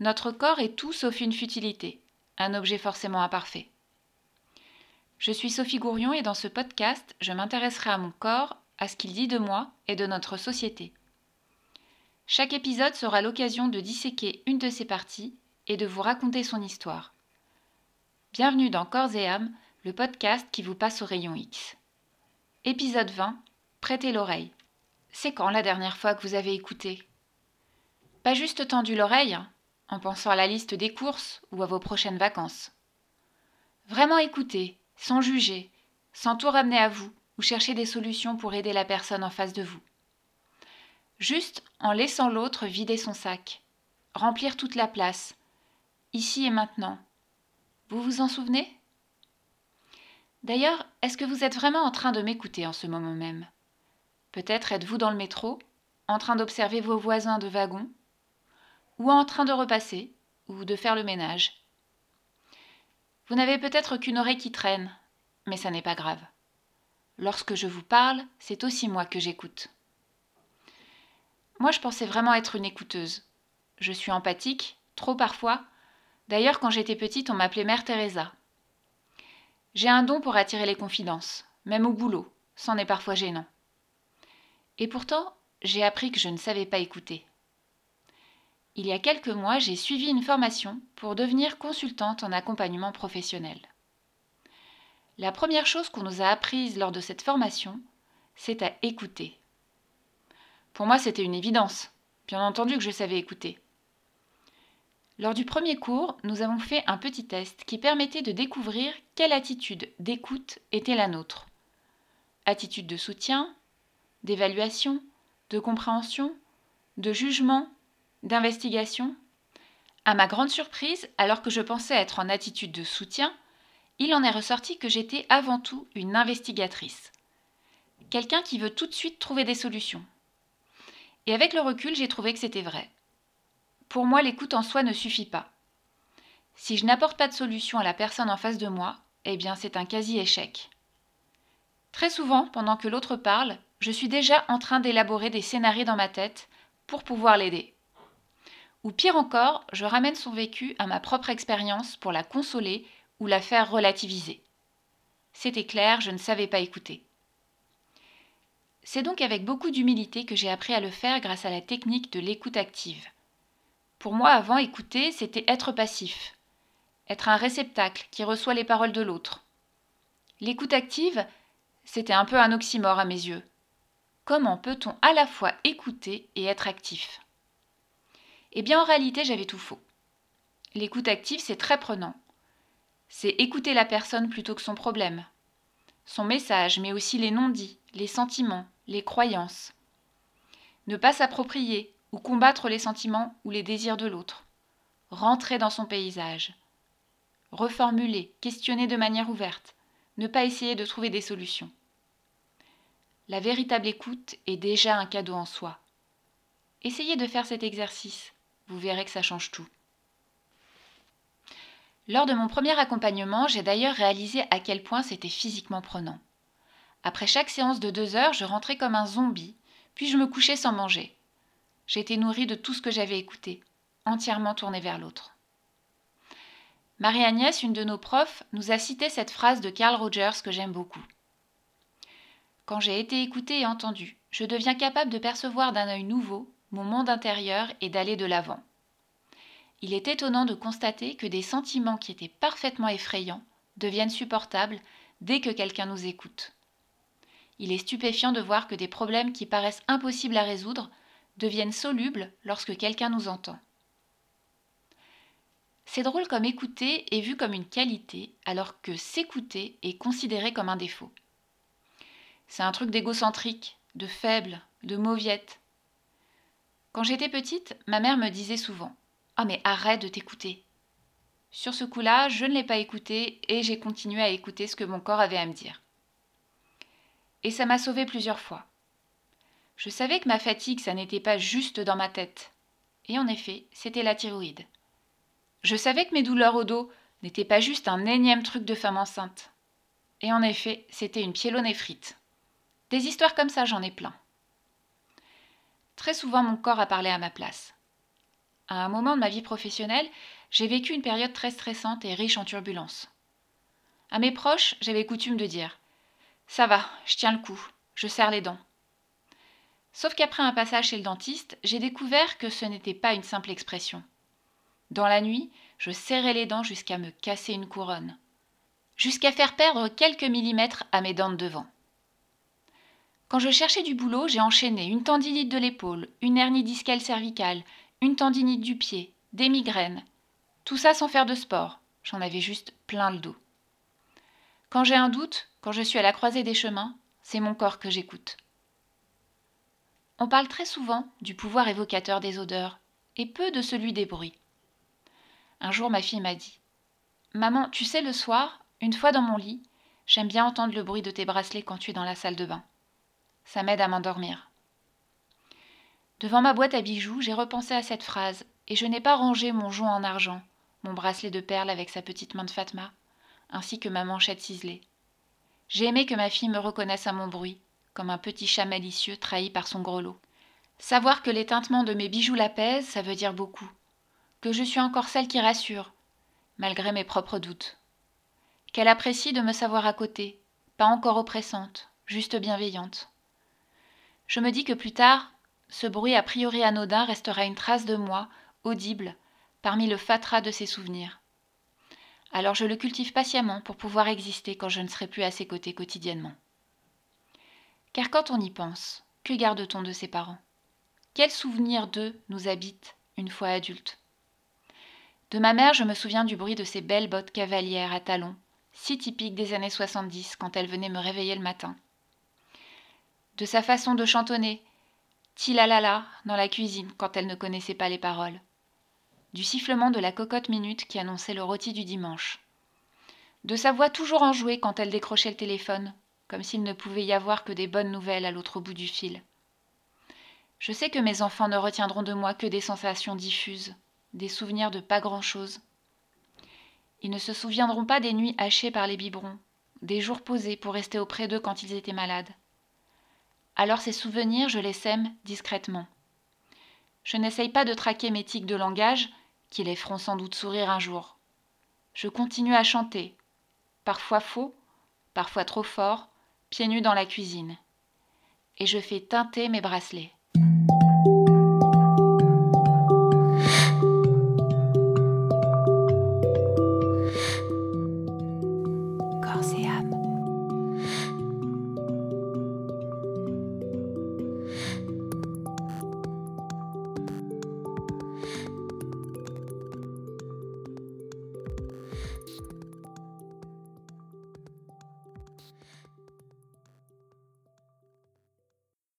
notre corps est tout sauf une futilité, un objet forcément imparfait. Je suis Sophie Gourion et dans ce podcast, je m'intéresserai à mon corps, à ce qu'il dit de moi et de notre société. Chaque épisode sera l'occasion de disséquer une de ses parties et de vous raconter son histoire. Bienvenue dans Corps et âme, le podcast qui vous passe au rayon X. Épisode 20 Prêtez l'oreille. C'est quand la dernière fois que vous avez écouté? Pas juste tendu l'oreille, en pensant à la liste des courses ou à vos prochaines vacances. Vraiment écouter, sans juger, sans tout ramener à vous ou chercher des solutions pour aider la personne en face de vous. Juste en laissant l'autre vider son sac, remplir toute la place, ici et maintenant. Vous vous en souvenez? D'ailleurs, est-ce que vous êtes vraiment en train de m'écouter en ce moment même? Peut-être êtes-vous dans le métro, en train d'observer vos voisins de wagon, ou en train de repasser, ou de faire le ménage. Vous n'avez peut-être qu'une oreille qui traîne, mais ça n'est pas grave. Lorsque je vous parle, c'est aussi moi que j'écoute. Moi, je pensais vraiment être une écouteuse. Je suis empathique, trop parfois. D'ailleurs, quand j'étais petite, on m'appelait Mère Teresa. J'ai un don pour attirer les confidences, même au boulot, c'en est parfois gênant. Et pourtant, j'ai appris que je ne savais pas écouter. Il y a quelques mois, j'ai suivi une formation pour devenir consultante en accompagnement professionnel. La première chose qu'on nous a apprise lors de cette formation, c'est à écouter. Pour moi, c'était une évidence. Bien entendu que je savais écouter. Lors du premier cours, nous avons fait un petit test qui permettait de découvrir quelle attitude d'écoute était la nôtre. Attitude de soutien, d'évaluation, de compréhension, de jugement, d'investigation. À ma grande surprise, alors que je pensais être en attitude de soutien, il en est ressorti que j'étais avant tout une investigatrice. Quelqu'un qui veut tout de suite trouver des solutions. Et avec le recul, j'ai trouvé que c'était vrai. Pour moi, l'écoute en soi ne suffit pas. Si je n'apporte pas de solution à la personne en face de moi, eh bien c'est un quasi-échec. Très souvent, pendant que l'autre parle, je suis déjà en train d'élaborer des scénarios dans ma tête pour pouvoir l'aider. Ou pire encore, je ramène son vécu à ma propre expérience pour la consoler ou la faire relativiser. C'était clair, je ne savais pas écouter. C'est donc avec beaucoup d'humilité que j'ai appris à le faire grâce à la technique de l'écoute active. Pour moi, avant, écouter, c'était être passif, être un réceptacle qui reçoit les paroles de l'autre. L'écoute active, c'était un peu un oxymore à mes yeux. Comment peut-on à la fois écouter et être actif? Eh bien en réalité j'avais tout faux. L'écoute active c'est très prenant. C'est écouter la personne plutôt que son problème, son message, mais aussi les non-dits, les sentiments, les croyances. Ne pas s'approprier ou combattre les sentiments ou les désirs de l'autre. Rentrer dans son paysage. Reformuler, questionner de manière ouverte. Ne pas essayer de trouver des solutions. La véritable écoute est déjà un cadeau en soi. Essayez de faire cet exercice, vous verrez que ça change tout. Lors de mon premier accompagnement, j'ai d'ailleurs réalisé à quel point c'était physiquement prenant. Après chaque séance de deux heures, je rentrais comme un zombie, puis je me couchais sans manger. J'étais nourrie de tout ce que j'avais écouté, entièrement tournée vers l'autre. Marie-Agnès, une de nos profs, nous a cité cette phrase de Carl Rogers que j'aime beaucoup. Quand j'ai été écoutée et entendue, je deviens capable de percevoir d'un œil nouveau mon monde intérieur et d'aller de l'avant. Il est étonnant de constater que des sentiments qui étaient parfaitement effrayants deviennent supportables dès que quelqu'un nous écoute. Il est stupéfiant de voir que des problèmes qui paraissent impossibles à résoudre deviennent solubles lorsque quelqu'un nous entend. C'est drôle comme écouter est vu comme une qualité alors que s'écouter est considéré comme un défaut. C'est un truc d'égocentrique, de faible, de mauviette. Quand j'étais petite, ma mère me disait souvent Oh mais arrête de t'écouter. Sur ce coup-là, je ne l'ai pas écouté et j'ai continué à écouter ce que mon corps avait à me dire. Et ça m'a sauvé plusieurs fois. Je savais que ma fatigue, ça n'était pas juste dans ma tête. Et en effet, c'était la thyroïde. Je savais que mes douleurs au dos n'étaient pas juste un énième truc de femme enceinte. Et en effet, c'était une pyélonéphrite. Des histoires comme ça, j'en ai plein. Très souvent, mon corps a parlé à ma place. À un moment de ma vie professionnelle, j'ai vécu une période très stressante et riche en turbulences. À mes proches, j'avais coutume de dire Ça va, je tiens le coup, je serre les dents. Sauf qu'après un passage chez le dentiste, j'ai découvert que ce n'était pas une simple expression. Dans la nuit, je serrais les dents jusqu'à me casser une couronne, jusqu'à faire perdre quelques millimètres à mes dents de devant. Quand je cherchais du boulot, j'ai enchaîné une tendinite de l'épaule, une hernie discale cervicale, une tendinite du pied, des migraines. Tout ça sans faire de sport. J'en avais juste plein le dos. Quand j'ai un doute, quand je suis à la croisée des chemins, c'est mon corps que j'écoute. On parle très souvent du pouvoir évocateur des odeurs et peu de celui des bruits. Un jour, ma fille m'a dit Maman, tu sais, le soir, une fois dans mon lit, j'aime bien entendre le bruit de tes bracelets quand tu es dans la salle de bain. Ça m'aide à m'endormir. Devant ma boîte à bijoux, j'ai repensé à cette phrase et je n'ai pas rangé mon jonc en argent, mon bracelet de perles avec sa petite main de Fatma, ainsi que ma manchette ciselée. J'ai aimé que ma fille me reconnaisse à mon bruit, comme un petit chat malicieux trahi par son grelot. Savoir que les tintements de mes bijoux l'apaisent, ça veut dire beaucoup. Que je suis encore celle qui rassure, malgré mes propres doutes. Qu'elle apprécie de me savoir à côté, pas encore oppressante, juste bienveillante. Je me dis que plus tard, ce bruit a priori anodin restera une trace de moi, audible, parmi le fatras de ses souvenirs. Alors je le cultive patiemment pour pouvoir exister quand je ne serai plus à ses côtés quotidiennement. Car quand on y pense, que garde-t-on de ses parents? Quels souvenirs d'eux nous habitent une fois adultes? De ma mère, je me souviens du bruit de ses belles bottes cavalières à talons, si typiques des années 70 quand elle venait me réveiller le matin. De sa façon de chantonner, tilalala, dans la cuisine quand elle ne connaissait pas les paroles. Du sifflement de la cocotte minute qui annonçait le rôti du dimanche. De sa voix toujours enjouée quand elle décrochait le téléphone, comme s'il ne pouvait y avoir que des bonnes nouvelles à l'autre bout du fil. Je sais que mes enfants ne retiendront de moi que des sensations diffuses, des souvenirs de pas grand-chose. Ils ne se souviendront pas des nuits hachées par les biberons, des jours posés pour rester auprès d'eux quand ils étaient malades. Alors ces souvenirs, je les sème discrètement. Je n'essaye pas de traquer mes tics de langage, qui les feront sans doute sourire un jour. Je continue à chanter, parfois faux, parfois trop fort, pieds nus dans la cuisine. Et je fais teinter mes bracelets.